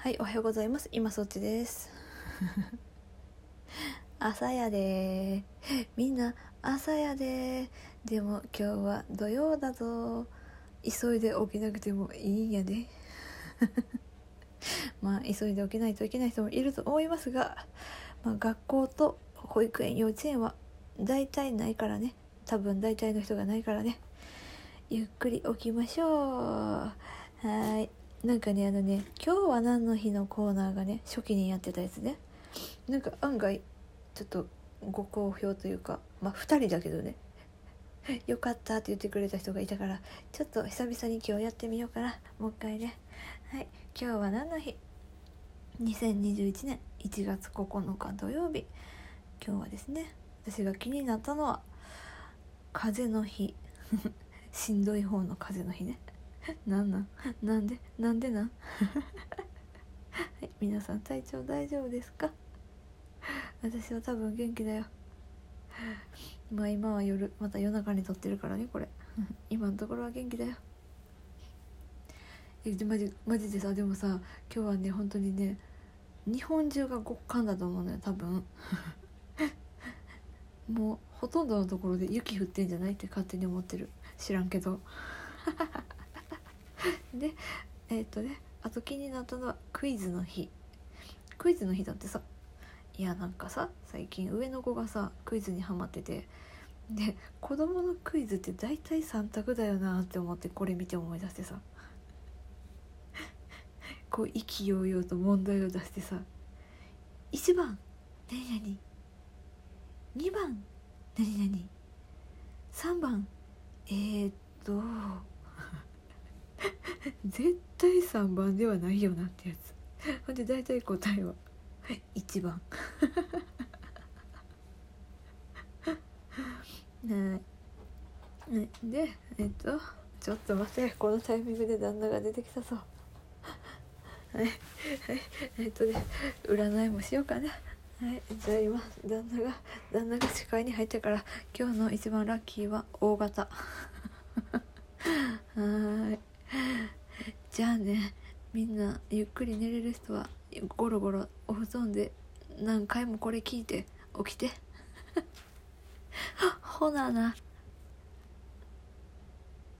はい、おはようございます。今そっちです。朝やでみんな朝やででも今日は土曜だぞ。急いで起きなくてもいいんやで。まあ急いで起きないといけない人もいると思いますが、まあ、学校と保育園幼稚園は大体ないからね多分大体の人がないからねゆっくり起きましょうはいなんかねあのね「今日は何の日?」のコーナーがね初期にやってたやつね。なんか案外ちょっとご好評というかまあ2人だけどね。よかったって言ってくれた人がいたからちょっと久々に今日やってみようかな。もう一回ね。はい。今日は何の日？2021年1月9日土曜日。今日はですね私が気になったのは風の日。しんどい方の風の日ね。なんなん？なんで？なんでなん？はい皆さん体調大丈夫ですか？私は多分元気だよ。まあ今は夜また夜中に撮ってるからねこれ。今のところは元気だよ。えマジマジでさでもさ今日はね本当にね日本中が極寒だと思うのよ多分。もうほとんどのところで雪降ってんじゃないって勝手に思ってる。知らんけど。でえっ、とねあと気になったのはクイズの日。クイズの日だってさいやなんかさ最近上の子がさクイズにハマってて。で子供のクイズって大体3択だよなって思ってこれ見て思い出してさ。こう意気揚々と問題を出してさ。1番何々。2番何々。3番えー、っと絶対3番ではないよなってやつ。ほんで大体答えは1番。ね ねでえっとちょっと待って。このタイミングで旦那が出てきたそうはい。はい。えっとね占いもしようかな。はい。じゃあ今旦那が旦那が視界に入ったから今日の一番ラッキーは大型。はい。じゃあねみんなゆっくり寝れる人はゴロゴロお布団で何回もこれ聞いて起きて。ほなな。